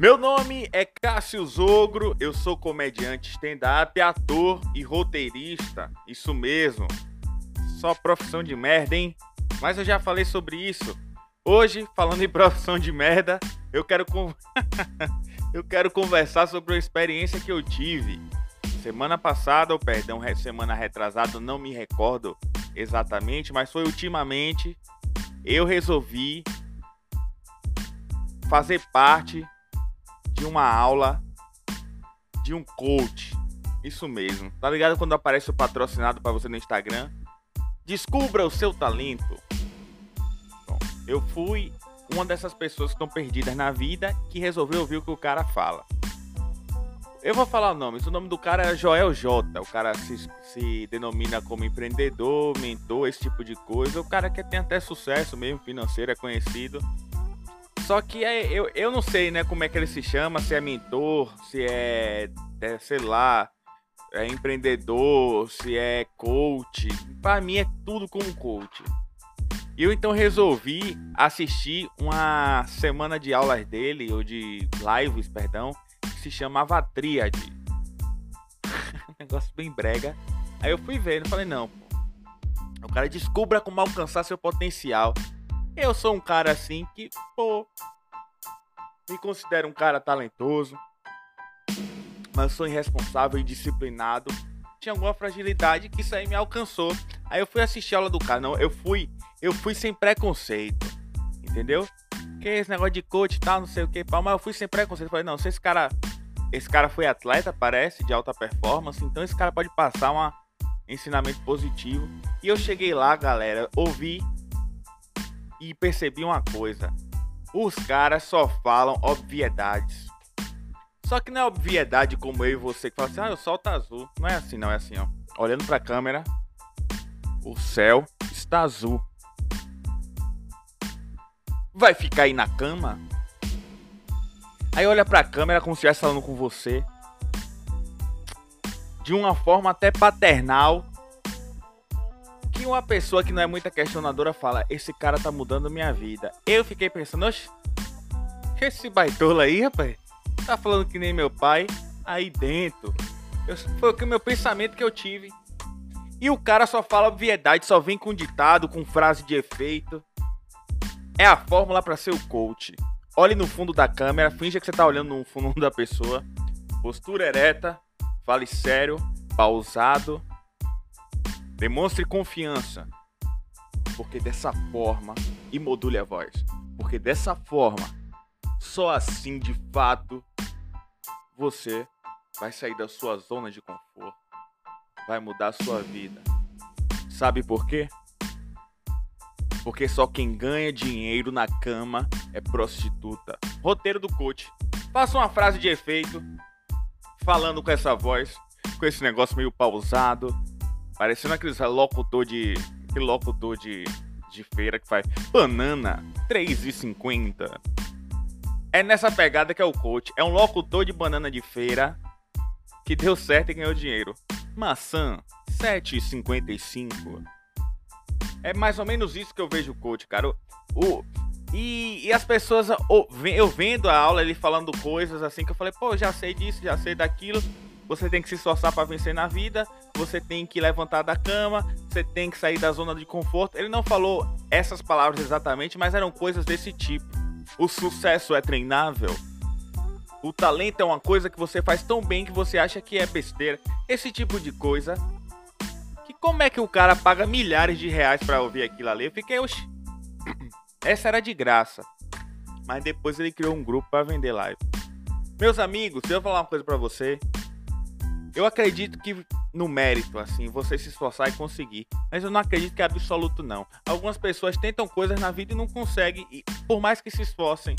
Meu nome é Cássio Zogro, eu sou comediante stand-up, ator e roteirista. Isso mesmo. Só profissão de merda, hein? Mas eu já falei sobre isso. Hoje, falando em profissão de merda, eu quero con... eu quero conversar sobre a experiência que eu tive. Semana passada, ou perdão, semana retrasada, não me recordo exatamente, mas foi ultimamente eu resolvi fazer parte de uma aula de um coach. Isso mesmo. Tá ligado quando aparece o patrocinado para você no Instagram? Descubra o seu talento. Bom, eu fui uma dessas pessoas que estão perdidas na vida que resolveu ouvir o que o cara fala. Eu vou falar nomes. O nome do cara é Joel J. O cara se, se denomina como empreendedor, mentor, esse tipo de coisa. O cara que tem até sucesso mesmo financeiro, é conhecido. Só que é, eu, eu não sei, né, como é que ele se chama, se é mentor, se é, é sei lá, é empreendedor, se é coach. Para mim é tudo como coach. Eu então resolvi assistir uma semana de aulas dele, ou de lives, perdão, que se chamava Tríade. um negócio bem brega. Aí eu fui vendo, falei, não, pô. O cara descubra como alcançar seu potencial. Eu sou um cara assim que, pô, me considero um cara talentoso, mas sou irresponsável e disciplinado. Tinha alguma fragilidade que isso aí me alcançou. Aí eu fui assistir a aula do cara. Não, eu fui, eu fui sem preconceito. Entendeu? Que esse negócio de coach e tal, não sei o que, mas eu fui sem preconceito. Falei, não, se esse cara. Esse cara foi atleta, parece, de alta performance, então esse cara pode passar um ensinamento positivo. E eu cheguei lá, galera, ouvi e percebi uma coisa. Os caras só falam obviedades. Só que não é obviedade como eu e você que fala assim, ah, o sol tá azul. Não é assim, não é assim, ó. Olhando pra câmera, o céu está azul. Vai ficar aí na cama? Aí olha pra câmera como se estivesse falando com você. De uma forma até paternal que uma pessoa que não é muita questionadora fala: Esse cara tá mudando minha vida. Eu fiquei pensando: Oxe, esse baitola aí, rapaz, tá falando que nem meu pai aí dentro. Eu, foi o meu pensamento que eu tive. E o cara só fala obviedade, só vem com ditado, com frase de efeito. É a fórmula para ser o coach. Olhe no fundo da câmera, finja que você tá olhando no fundo da pessoa. Postura ereta, fale sério, pausado Demonstre confiança, porque dessa forma, e module a voz, porque dessa forma, só assim de fato, você vai sair da sua zona de conforto, vai mudar a sua vida. Sabe por quê? Porque só quem ganha dinheiro na cama é prostituta. Roteiro do coach. Faça uma frase de efeito, falando com essa voz, com esse negócio meio pausado, Parecendo aqueles locutor de. Aquele locutor de, de feira que faz banana 3,50. É nessa pegada que é o coach. É um locutor de banana de feira que deu certo e ganhou dinheiro. Maçã 7,55. É mais ou menos isso que eu vejo o coach, cara. O, e, e, as pessoas, eu vendo a aula, ele falando coisas assim que eu falei, pô, já sei disso, já sei daquilo você tem que se esforçar para vencer na vida, você tem que levantar da cama, você tem que sair da zona de conforto. Ele não falou essas palavras exatamente, mas eram coisas desse tipo. O sucesso é treinável. O talento é uma coisa que você faz tão bem que você acha que é besteira. Esse tipo de coisa. Que como é que o cara paga milhares de reais para ouvir aquilo ali? Eu fiquei, oxi. Essa era de graça. Mas depois ele criou um grupo para vender live. Meus amigos, eu falar uma coisa para você. Eu acredito que no mérito, assim, você se esforçar e conseguir. Mas eu não acredito que é absoluto, não. Algumas pessoas tentam coisas na vida e não conseguem, e por mais que se esforcem.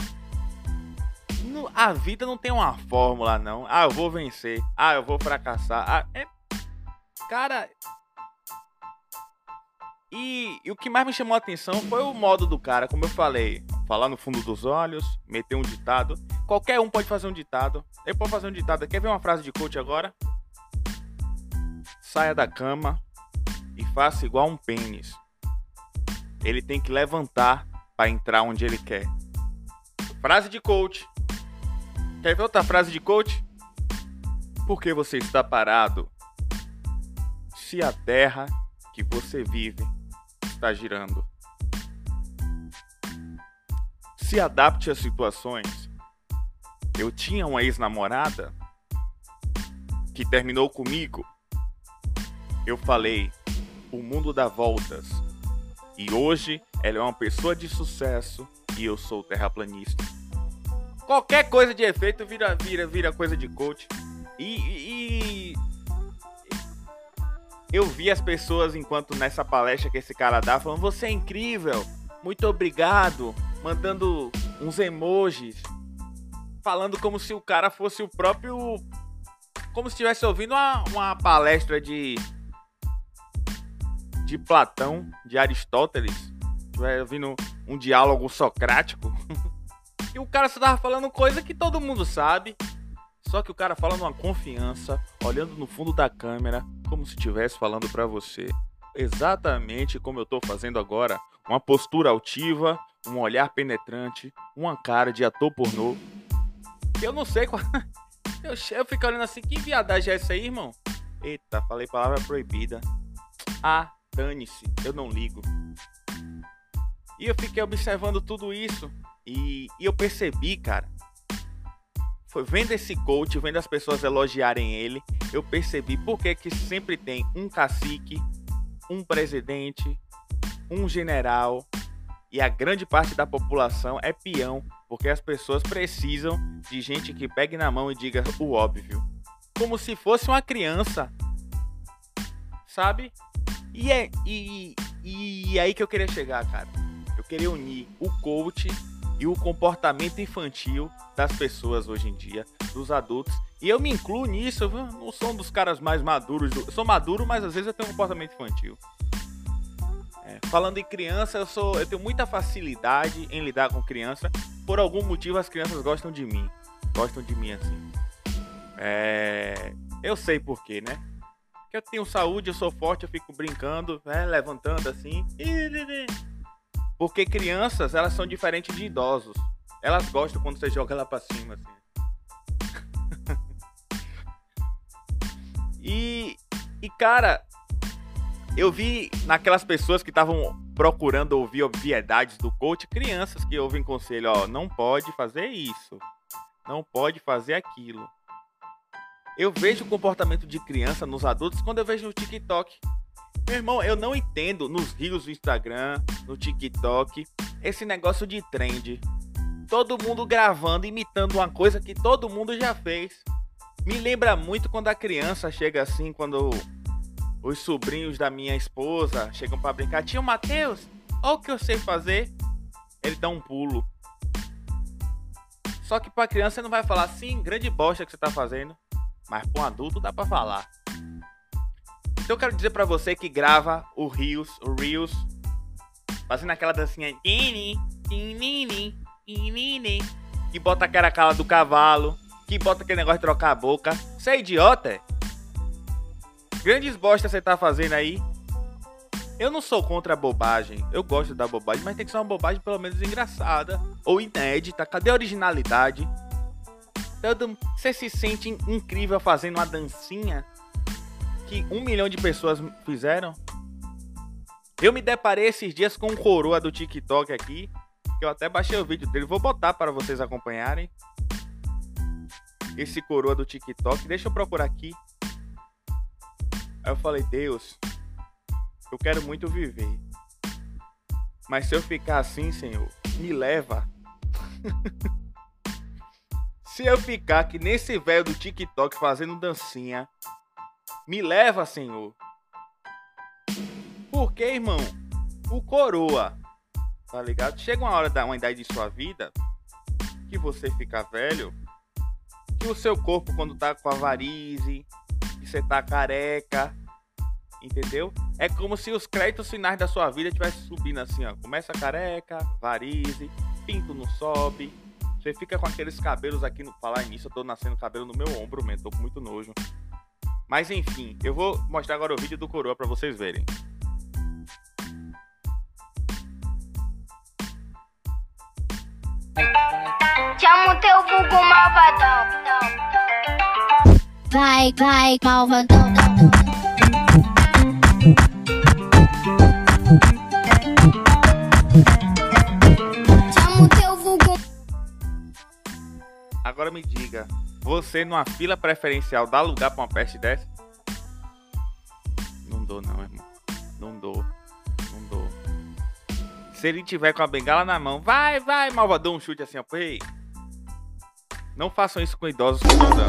a vida não tem uma fórmula, não. Ah, eu vou vencer. Ah, eu vou fracassar. Ah, é... Cara. E, e o que mais me chamou a atenção foi o modo do cara, como eu falei. Falar no fundo dos olhos, meter um ditado. Qualquer um pode fazer um ditado. Ele pode fazer um ditado. Quer ver uma frase de coach agora? Saia da cama e faça igual um pênis. Ele tem que levantar para entrar onde ele quer. Frase de coach. Quer ver outra frase de coach? Por que você está parado? Se a terra que você vive está girando. Se adapte às situações. Eu tinha uma ex-namorada que terminou comigo. Eu falei, o mundo dá voltas. E hoje ela é uma pessoa de sucesso e eu sou terraplanista. Qualquer coisa de efeito vira vira vira coisa de coach. E, e, e, eu vi as pessoas enquanto nessa palestra que esse cara dá falando: "Você é incrível. Muito obrigado", mandando uns emojis, falando como se o cara fosse o próprio como se estivesse ouvindo uma, uma palestra de de Platão, de Aristóteles, estivesse ouvindo um diálogo socrático. e o cara só tava falando coisa que todo mundo sabe. Só que o cara fala numa confiança, olhando no fundo da câmera, como se estivesse falando para você. Exatamente como eu tô fazendo agora. Uma postura altiva, um olhar penetrante, uma cara de ator pornô. Eu não sei qual. Eu, eu fico olhando assim, que viadagem é essa aí, irmão? Eita, falei palavra proibida. Ah, dane-se, eu não ligo. E eu fiquei observando tudo isso e, e eu percebi, cara. Foi vendo esse coach, vendo as pessoas elogiarem ele, eu percebi por que, que sempre tem um cacique, um presidente, um general e a grande parte da população é peão porque as pessoas precisam de gente que pegue na mão e diga o óbvio. Como se fosse uma criança. Sabe? E é e, e, aí que eu queria chegar, cara. Eu queria unir o coach e o comportamento infantil das pessoas hoje em dia, dos adultos. E eu me incluo nisso, eu não sou um dos caras mais maduros. Do... Eu sou maduro, mas às vezes eu tenho um comportamento infantil. É, falando em criança, eu sou, eu tenho muita facilidade em lidar com criança. Por algum motivo, as crianças gostam de mim, gostam de mim assim. É, eu sei porquê, né? Porque eu tenho saúde, eu sou forte, eu fico brincando, né? levantando assim. Porque crianças, elas são diferentes de idosos. Elas gostam quando você joga ela pra cima, assim. e, e cara, eu vi naquelas pessoas que estavam procurando ouvir obviedades do coach, crianças que ouvem conselho, ó, não pode fazer isso, não pode fazer aquilo. Eu vejo o comportamento de criança nos adultos quando eu vejo no TikTok. Meu irmão, eu não entendo nos rios do Instagram, no TikTok, esse negócio de trend. Todo mundo gravando, imitando uma coisa que todo mundo já fez. Me lembra muito quando a criança chega assim, quando os sobrinhos da minha esposa chegam para brincar. Tio Matheus, olha o que eu sei fazer. Ele dá um pulo. Só que pra criança você não vai falar assim, grande bosta que você tá fazendo. Mas pra um adulto dá pra falar. Então eu quero dizer pra você que grava o Reels, o Reels, fazendo aquela dancinha. Que bota aquela cara do cavalo. Que bota aquele negócio de trocar a boca. Você é idiota? Grandes bostas você tá fazendo aí. Eu não sou contra a bobagem. Eu gosto da bobagem, mas tem que ser uma bobagem pelo menos engraçada ou inédita. Cadê a originalidade? Você se sente incrível fazendo uma dancinha que um milhão de pessoas fizeram? Eu me deparei esses dias com um coroa do TikTok aqui. Que eu até baixei o vídeo dele. Vou botar para vocês acompanharem. Esse coroa do TikTok. Deixa eu procurar aqui. Aí eu falei, Deus, eu quero muito viver. Mas se eu ficar assim, Senhor, me leva. se eu ficar que nesse velho do TikTok fazendo dancinha, me leva, Senhor. Porque, irmão, o coroa, tá ligado? Chega uma hora da uma idade de sua vida que você fica velho, que o seu corpo quando tá com a varize, que você tá careca, entendeu? É como se os créditos finais da sua vida estivessem subindo assim, ó. Começa careca, varize, pinto não sobe. Você fica com aqueles cabelos aqui no. Falar nisso, eu tô nascendo cabelo no meu ombro, mesmo. Tô com muito nojo. Mas enfim, eu vou mostrar agora o vídeo do coroa para vocês verem. Chama o teu vulgo malvadão. Vai, vai, malvadão. Agora me diga, você numa fila preferencial dá lugar pra uma peste dessa? Não dou não, irmão. Não dou. Não dou. Se ele tiver com a bengala na mão, vai, vai, malvadão, um chute assim, ó. Ei. Não façam isso com idosos.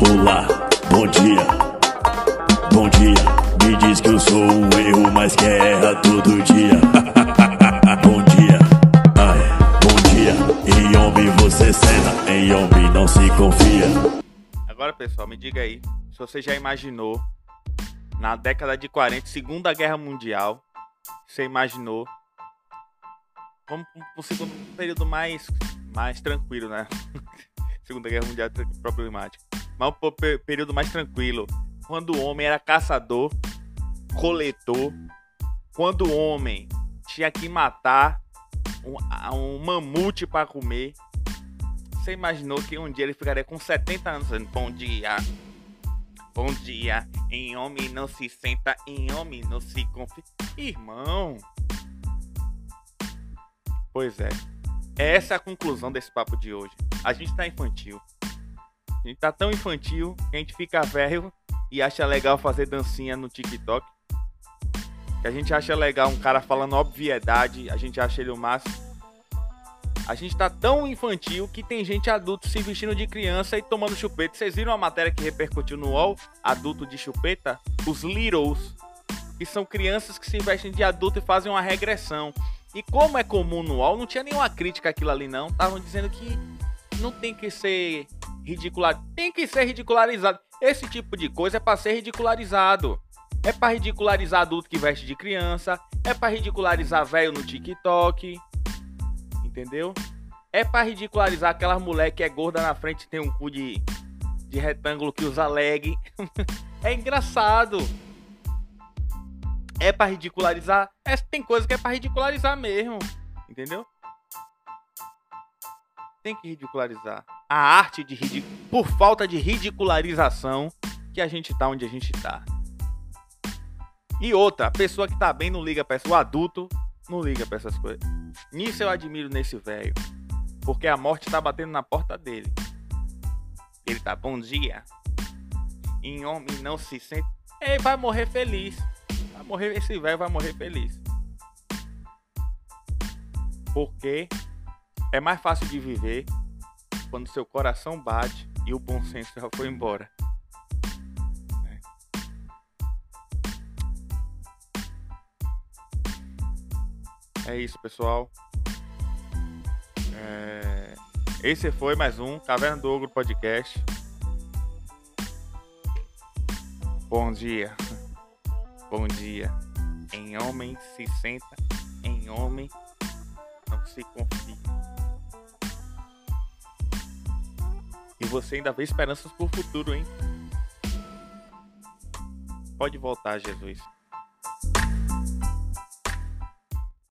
Olá, bom dia, bom dia. Me diz que eu sou um erro, mas que erra todo dia. Agora, pessoal, me diga aí se você já imaginou na década de 40, Segunda Guerra Mundial, você imaginou como um, um segundo período mais mais tranquilo, né? Segunda Guerra Mundial é problemático. Mas pe- período mais tranquilo, quando o homem era caçador, coletor, quando o homem tinha que matar um, um mamute para comer. Você imaginou que um dia ele ficaria com 70 anos dizendo bom dia? Bom dia. Em homem não se senta, em homem não se confia. Irmão. Pois é. Essa é a conclusão desse papo de hoje. A gente tá infantil. A gente tá tão infantil que a gente fica velho e acha legal fazer dancinha no TikTok. Que a gente acha legal um cara falando obviedade, a gente acha ele o máximo. A gente tá tão infantil que tem gente adulto se vestindo de criança e tomando chupeta. Vocês viram a matéria que repercutiu no UOL? Adulto de chupeta? Os Littles, que são crianças que se vestem de adulto e fazem uma regressão. E como é comum no UOL, não tinha nenhuma crítica àquilo ali não. Estavam dizendo que não tem que ser ridicularizado. Tem que ser ridicularizado. Esse tipo de coisa é pra ser ridicularizado. É pra ridicularizar adulto que veste de criança. É pra ridicularizar velho no TikTok. Entendeu? É pra ridicularizar aquela mulher que é gorda na frente tem um cu de, de retângulo que usa leg. é engraçado. É pra ridicularizar. É, tem coisa que é pra ridicularizar mesmo. Entendeu? Tem que ridicularizar. A arte de ridic... Por falta de ridicularização que a gente tá onde a gente tá. E outra, a pessoa que tá bem não liga pra isso. O adulto não liga pra essas coisas. Nisso eu admiro nesse velho. Porque a morte tá batendo na porta dele. Ele tá, bom dia. Em homem não se sente. Ele vai morrer feliz. Vai morrer, esse velho vai morrer feliz. Porque é mais fácil de viver quando seu coração bate e o bom senso já foi embora. É isso, pessoal. É, Esse foi mais um Caverna do Ogro Podcast. Bom dia. Bom dia. Em homem se senta, em homem não se confia. E você ainda vê esperanças pro futuro, hein? Pode voltar, Jesus.